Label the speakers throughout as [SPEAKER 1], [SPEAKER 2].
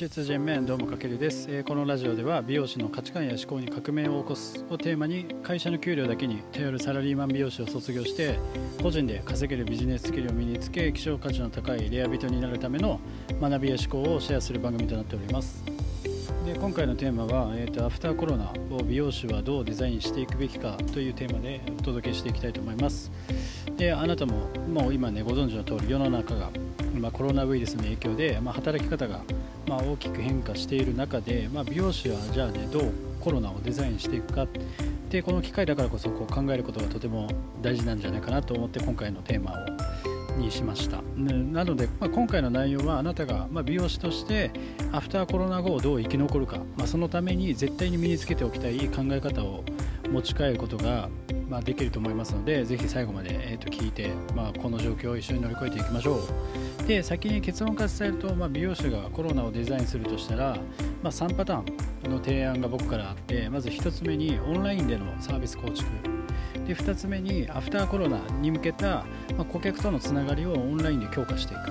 [SPEAKER 1] 術人面どうもかけるです、えーこのラジオでは美容師の価値観や思考に革命を起こすをテーマに会社の給料だけに頼るサラリーマン美容師を卒業して個人で稼げるビジネススキルを身につけ希少価値の高いレア人になるための学びや思考をシェアする番組となっております。で今回のテーマは、えーと「アフターコロナを美容師はどうデザインしていくべきか」というテーマでお届けしていきたいと思います。であなたももう今ねご存知の通り世の中が、まあ、コロナウイルスの影響で、まあ、働き方が、まあ、大きく変化している中で、まあ、美容師はじゃあねどうコロナをデザインしていくかでこの機会だからこそこう考えることがとても大事なんじゃないかなと思って今回のテーマをにしました。ねなので、まあ、今回の内容はあなたが、ま、美容師としてアフターコロナ後をどう生き残るか、まあ、そのために絶対に身につけておきたい考え方を持ち帰ることが、まあ、できると思いますのでぜひ最後まで、えー、と聞いて、まあ、この状況を一緒に乗り越えていきましょう。で先に結論から伝えると、まあ、美容師がコロナをデザインするとしたら、まあ、3パターンの提案が僕からあってまず1つ目にオンラインでのサービス構築。で2つ目にアフターコロナに向けた、ま、顧客とのつながりをオンラインで強化していく。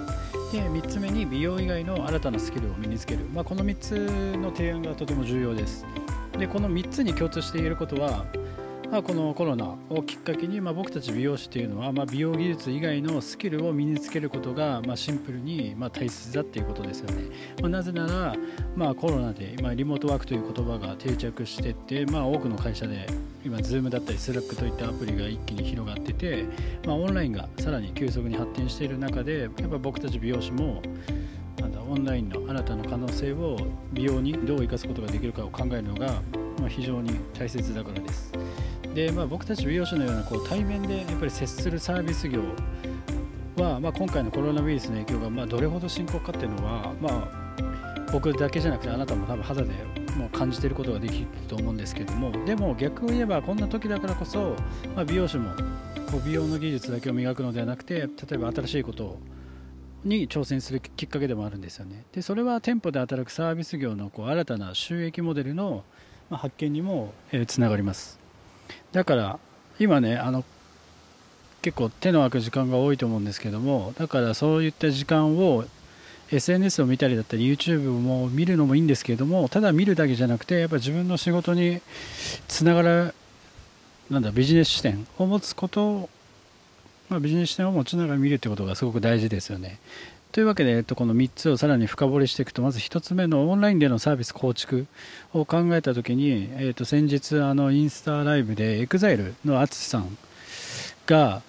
[SPEAKER 1] で3つ目に美容以外の新たなスキルを身につける、まあ、この3つの提案がとても重要です。でこの3つに共通して言えることはまあ、このコロナをきっかけに、まあ、僕たち美容師というのは、まあ、美容技術以外のスキルを身につけることが、まあ、シンプルに、まあ、大切だっていうことですよね、まあ、なぜなら、まあ、コロナで、まあ、リモートワークという言葉が定着していって、まあ、多くの会社で今 Zoom だったり Slack といったアプリが一気に広がってて、まあ、オンラインがさらに急速に発展している中でやっぱ僕たち美容師もなんだオンラインの新たな可能性を美容にどう生かすことができるかを考えるのが、まあ、非常に大切だからです。で、まあ、僕たち美容師のようなこう対面でやっぱり接するサービス業は、まあ、今回のコロナウイルスの影響がまあどれほど深刻かっていうのは、まあ、僕だけじゃなくてあなたも多分肌でもう感じていることができると思うんですけどもでも逆を言えばこんな時だからこそ、まあ、美容師もこう美容の技術だけを磨くのではなくて例えば新しいことをに挑戦するきっかけでもあるんですよね。でそれは店舗で働くサービス業のこう新たな収益モデルの発見にもつながります。だから今ねあの結構手の空く時間が多いと思うんですけどもだからそういった時間を SNS を見たりだったり YouTube も見るのもいいんですけれどもただ見るだけじゃなくてやっぱ自分の仕事につながるなんだビジネス視点を持つことまあ、ビジネス視点を持ちながら見るってことがすごく大事ですよね。というわけで、えっと、この3つをさらに深掘りしていくとまず1つ目のオンラインでのサービス構築を考えた時に、えっと、先日あのインスタライブで EXILE の ATSUSHI さんが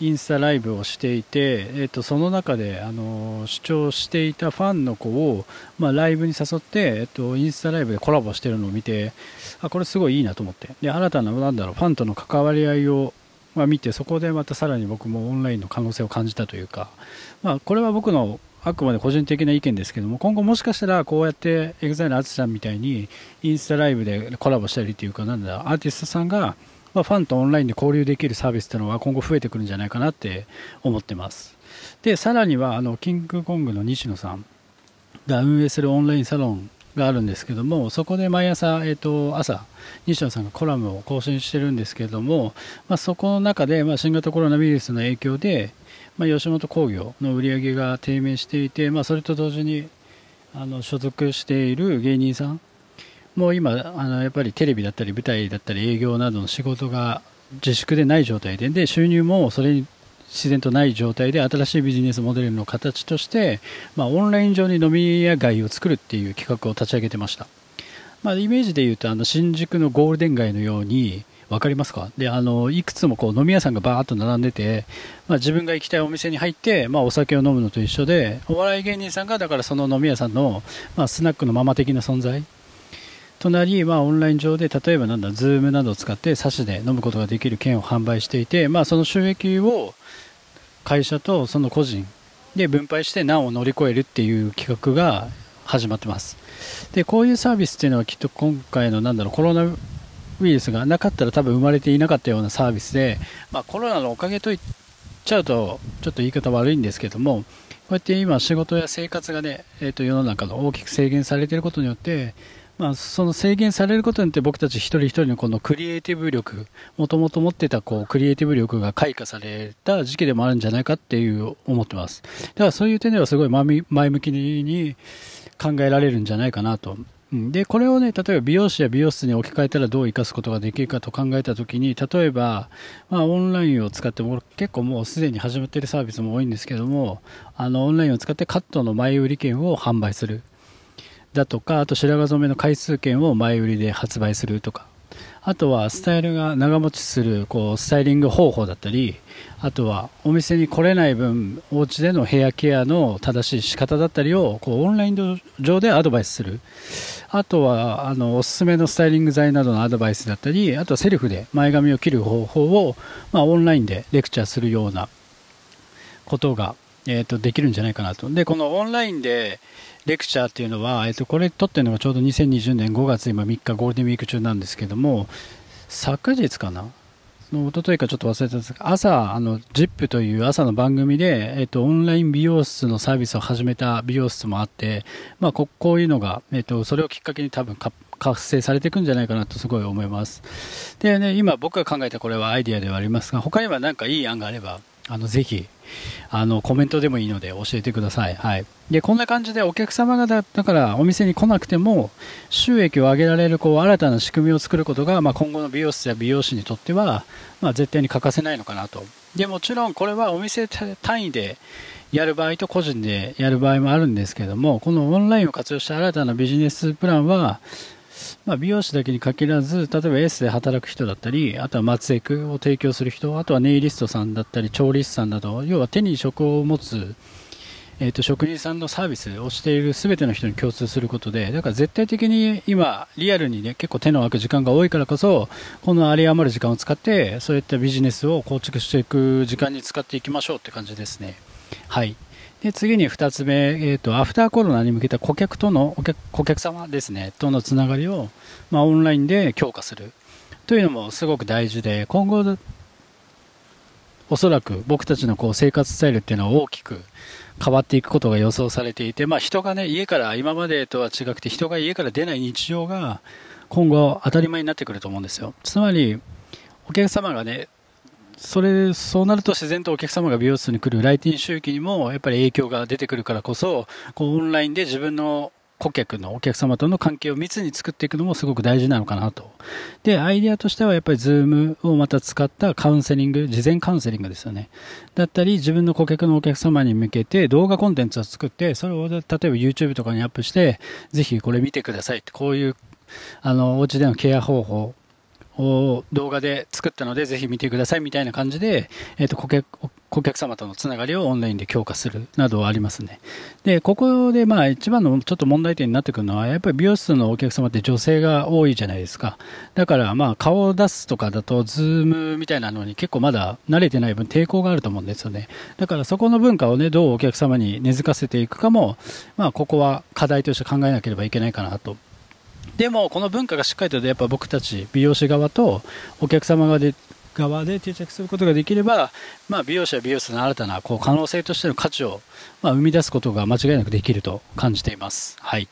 [SPEAKER 1] インスタライブをしていて、えっと、その中であの主張していたファンの子を、まあ、ライブに誘って、えっと、インスタライブでコラボしてるのを見てあこれすごいいいなと思って。で新たななんだろうファンとの関わり合いをまあ、見てそこでまたさらに僕もオンラインの可能性を感じたというか、まあ、これは僕のあくまで個人的な意見ですけども今後もしかしたらこうやって EXILE の淳さんみたいにインスタライブでコラボしたりというかなんだアーティストさんが、まあ、ファンとオンラインで交流できるサービスっていうのは今後増えてくるんじゃないかなって思ってます。でさらにはあのキングコングの西野さんが運営するオンラインサロンがあるんですけどもそこで毎朝、えー、と朝西野さんがコラムを更新してるんですけれども、まあ、そこの中で、まあ、新型コロナウイルスの影響で、まあ、吉本興業の売り上げが低迷していて、まあ、それと同時にあの所属している芸人さんもう今あのやっぱりテレビだったり舞台だったり営業などの仕事が自粛でない状態でで収入もそれに自然とない状態で新しいビジネスモデルの形として、まあ、オンライン上に飲み屋街を作るっていう企画を立ち上げてました、まあ、イメージで言うとあの新宿のゴールデン街のように分かりますか？であのいくつもこう飲み屋さんがバーッと並んでて、まあ、自分が行きたいお店に入って、まあ、お酒を飲むのと一緒でお笑い芸人さんがだからその飲み屋さんの、まあ、スナックのママ的な存在。となり、まあ、オンライン上で例えばなんだ Zoom などを使ってサシで飲むことができる券を販売していて、まあ、その収益を会社とその個人で分配して難を乗り越えるっていう企画が始まってます。でこういうサービスっていうのはきっと今回のなんだろうコロナウイルスがなかったら多分生まれていなかったようなサービスで、まあ、コロナのおかげと言っちゃうとちょっと言い方悪いんですけどもこうやって今仕事や生活がね、えー、と世の中の大きく制限されていることによってまあ、その制限されることによって僕たち一人一人のこのクリエイティブ力もともと持ってたこうクリエイティブ力が開花された時期でもあるんじゃないかっていう思ってます。だからそういう点ではすごい前向きに考えられるんじゃないかなと。でこれをね例えば美容師や美容室に置き換えたらどう生かすことができるかと考えたときに例えば、まあ、オンラインを使っても結構もうすでに始まっているサービスも多いんですけどもあのオンラインを使ってカットの前売り券を販売する。だとかあと白髪染めの回数券を前売りで発売するとか。あとはスタイルが長持ちするこうスタイリング方法だったりあとはお店に来れない分お家でのヘアケアの正しい仕方だったりをこうオンライン上でアドバイスする。あとはあのおすすめのスタイリング剤などのアドバイスだったりあとはセルフで前髪を切る方法を、まあ、オンラインでレクチャーするようなことが、えーと、できるんじゃないかなと。でこのオンラインでレクチャーっていうのは、えっと、これ撮ってるのがちょうど2020年5月今3日ゴールデンウィーク中なんですけども、昨日かな？の一昨日かちょっと忘れたんですが、朝、あの、ZIP という朝の番組で、えっと、オンライン美容室のサービスを始めた美容室もあって、まあ、ここういうのが、えっと、それをきっかけに多分活性されていくんじゃないかなとすごい思います。でね、今僕が考えたこれはアイディアではありますが、他には何かいい案があれば、あの、ぜひ、あの、コメントでもいいので教えてください。はい。で、こんな感じでお客様がだだからお店に来なくても収益を上げられるこう新たな仕組みを作ることが、まあ、今後の美容室や美容師にとっては、まあ、絶対に欠かせないのかなと。で、もちろんこれはお店単位でやる場合と個人でやる場合もあるんですけども、このオンラインを活用した新たなビジネスプランは、まあ、美容師だけに限らず、例えばエースで働く人だったり、あとは松江区を提供する人、あとはネイリストさんだったり、調理師さんなど、要は手に職を持つ、えー、と職人さんのサービスをしている全ての人に共通することで、だから絶対的に今、リアルにね、結構手の空く時間が多いからこそ、この有り余る時間を使って、そういったビジネスを構築していく時間に使っていきましょうって感じですね。はい。で次に2つ目、えーと、アフターコロナに向けた顧客とのお客顧客様ですねとのつながりを、まあ、オンラインで強化する。というのもすごく大事で今後おそらく僕たちのこう生活スタイルっていうのは大きく変わっていくことが予想されていて、まあ、人がね家から今までとは違くて人が家から出ない日常が今後当たり前になってくると思うんですよ。つまりお客様がねそれそうなると自然とお客様が美容室に来る来店周期にもやっぱり影響が出てくるからこそこうオンラインで自分の顧客のお客様との関係を密に作っていくのもすごく大事なのかなと。で、アイデアとしてはやっぱりズームをまた使ったカウンセリング、事前カウンセリングですよね。だったり、自分の顧客のお客様に向けて動画コンテンツを作って、それを例えば YouTube とかにアップして、ぜひこれ見てくださいって、こういう、あの、お家でのケア方法動画で作ったので、ぜひ見てくださいみたいな感じで、えっ、ー、と、顧客、顧客様とのつながりをオンラインで強化するなどはありますね。で、ここでまあ一番のちょっと問題点になってくるのは、やっぱり美容室のお客様って女性が多いじゃないですか。だからまあ顔を出すとかだと、ズームみたいなのに結構まだ慣れてない分抵抗があると思うんですよね。だからそこの文化をね、どうお客様に根付かせていくかも、まあここは課題として考えなければいけないかなとでもこの文化がしっかりとやっぱ僕たち美容師側とお客様側で側で定着することができれば、まあ、美容師や美容室の新たなこう可能性としての価値を、まあ、生み出すことが間違いなくできると感じています。はい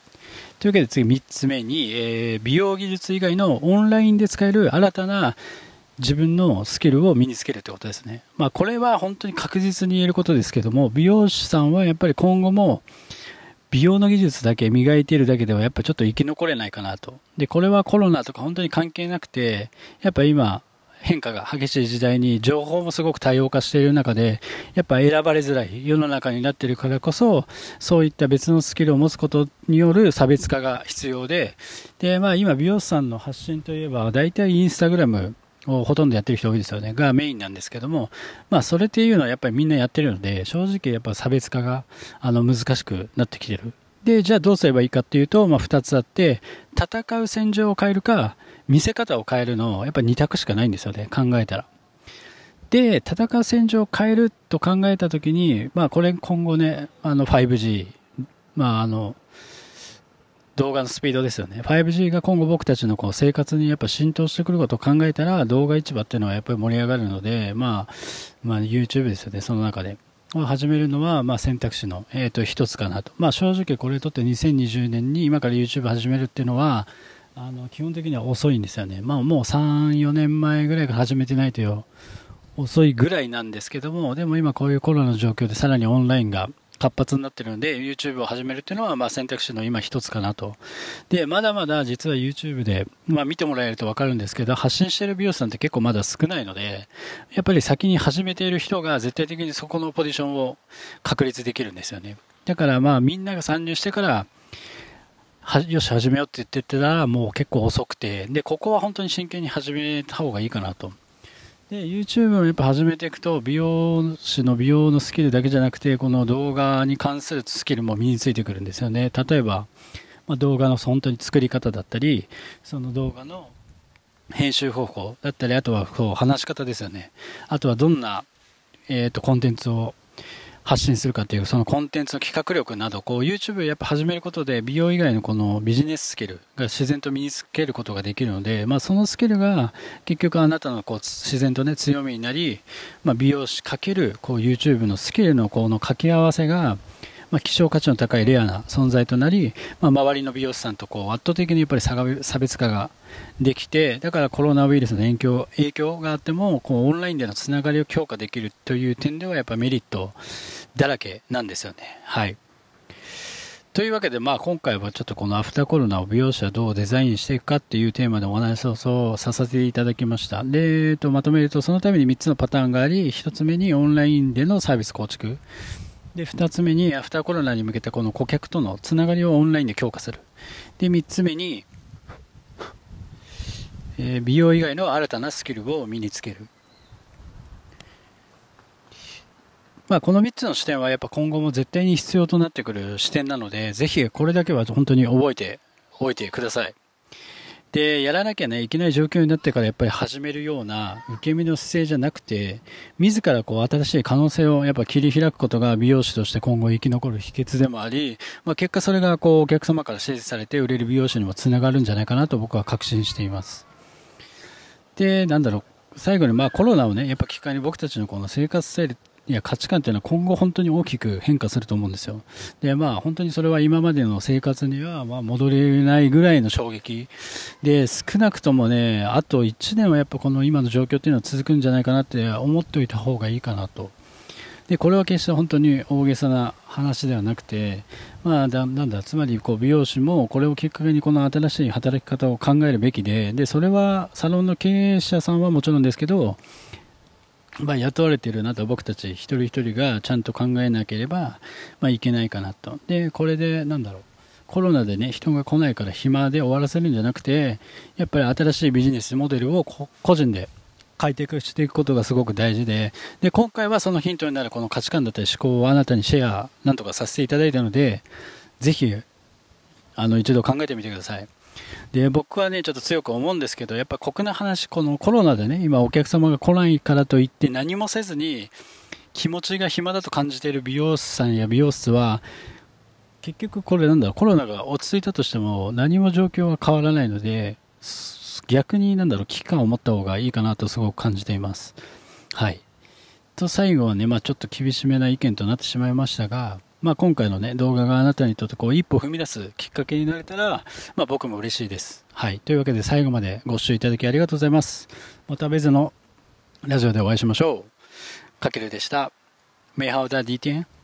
[SPEAKER 1] というわけで次3つ目に、えー、美容技術以外のオンラインで使える新たな自分のスキルを身につけるということですね。まあ、これは本当に確実に言えることですけども、美容師さんはやっぱり今後も美容の技術だけ磨いているだけではやっぱちょっと生き残れないかなと。で、これはコロナとか本当に関係なくて、やっぱ今変化が激しい時代に情報もすごく多様化している中で、やっぱ選ばれづらい世の中になっているからこそ、そういった別のスキルを持つことによる差別化が必要で、で、まあ今美容師さんの発信といえば、大体インスタグラム、をほとんどやってる人多いですよね、がメインなんですけども、まあ、それっていうのはやっぱりみんなやってるので、正直やっぱ差別化があの難しくなってきてる。で、じゃあどうすればいいかっていうと、まあ、2つあって、戦う戦場を変えるか、見せ方を変えるのを、やっぱ2択しかないんですよね、考えたら。で、戦う戦場を変えると考えたときに、まあ、これ今後ね、あの 5G、まあ、あの、動画のスピードですよね。5G が今後僕たちのこう生活にやっぱ浸透してくることを考えたら動画市場っていうのはやっぱり盛り上がるので、まあ、まあ YouTube ですよね、その中で。を始めるのは、まあ、選択肢の、えー、と一つかなと、まあ、正直これとって2020年に今から YouTube 始めるっていうのはあの基本的には遅いんですよね、まあ、もう3、4年前ぐらいから始めてないとよ遅いぐらいなんですけどもでも今こういうコロナの状況でさらにオンラインが活発になってるので YouTube を始めるっていうのはまあ選択肢の今一つかなと。でまだまだ実は YouTube で、まあ、見てもらえると分かるんですけど発信してる美容師さんって結構まだ少ないのでやっぱり先に始めている人が絶対的にそこのポジションを確立できるんですよね。だからまあみんなが参入してからよし始めようって言ってたらもう結構遅くてでここは本当に真剣に始めた方がいいかなと。で YouTube もやっぱ始めていくと美容師の美容のスキルだけじゃなくてこの動画に関するスキルも身についてくるんですよね。例えば、まあ、動画の本当に作り方だったりその動画の編集方法だったりあとはこう話し方ですよね。あとはどんな、えーとコンテンツを発信するかというそのコンテンツの企画力などこう YouTube をやっぱ始めることで美容以外のこのビジネススキルが自然と身につけることができるので、まあ、そのスキルが結局あなたのこう自然とね強みになり、まあ、美容師×こう YouTube のスキルのこの掛け合わせがまあ、希少価値の高いレアな存在となり、まあ、周りの美容師さんとこう圧倒的にやっぱり差別化ができてだからコロナウイルスの影響影響があってもこうオンラインでのつながりを強化できるという点ではやっぱメリットだらけなんですよね。はいというわけで、まあ、今回はちょっとこのアフターコロナを美容師はどうデザインしていくかっていうテーマでお話をさせていただきました。で、えっと、まとめると、そのために3つのパターンがあり、1つ目にオンラインでのサービス構築。で2つ目にアフターコロナに向けてこの顧客とのつながりをオンラインで強化する。で3つ目に、えー、美容以外の新たなスキルを身につける。まあ、この3つの視点はやっぱ今後も絶対に必要となってくる視点なのでぜひこれだけは本当に覚えておいてください。で、やらなきゃね、いけない状況になってからやっぱり始めるような受け身の姿勢じゃなくて、自らこう新しい可能性をやっぱ切り開くことが美容師として今後生き残る秘訣でもあり、まあ、結果それがこうお客様から支持されて売れる美容師にもつながるんじゃないかなと僕は確信しています。で、なんだろう、最後にまあコロナをね、やっぱ機会に僕たちのこの生活スタイルいや価値観っていうのは今後本当に大きく変化すると思うんですよ。で、まあ本当にそれは今までの生活にはま戻れないぐらいの衝撃。で、少なくともね、あと1年はやっぱこの今の状況っていうのは続くんじゃないかなって思っておいた方がいいかなと。で、これは決して本当に大げさな話ではなくて、まあ、だなんだ、つまりこう美容師もこれをきっかけにこの新しい働き方を考えるべきで、で、それはサロンの経営者さんはもちろんですけど、まあ、雇われているなと僕たち一人一人がちゃんと考えなければ、まあ、いけないかなと。で、これでなんだろう。コロナでね、人が来ないから暇で終わらせるんじゃなくて、やっぱり新しいビジネスモデルを個人で開拓していくことがすごく大事で、で、今回はそのヒントになるこの価値観だったり思考をあなたにシェア、なんとかさせていただいたので、ぜひ、あの、一度考えてみてください。で、僕はね、ちょっと強く思うんですけど、やっぱ酷な話、このコロナでね、今お客様が来ないからといって何もせずに気持ちが暇だと感じている美容師さんや美容室は、結局これなんだろう、コロナが落ち着いたとしても何も状況は変わらないので、逆になんだろう、危機感を持った方がいいかなとすごく感じています。はい。と最後はね、まあちょっと厳しめな意見となってしまいましたが、まあ、今回のね、動画があなたにとってこう一歩踏み出すきっかけになれたら、まあ、僕も嬉しいです。はい。というわけで最後までご視聴いただきありがとうございます。また別のラジオでお会いしましょう。かけるでした。メイハウダー DTN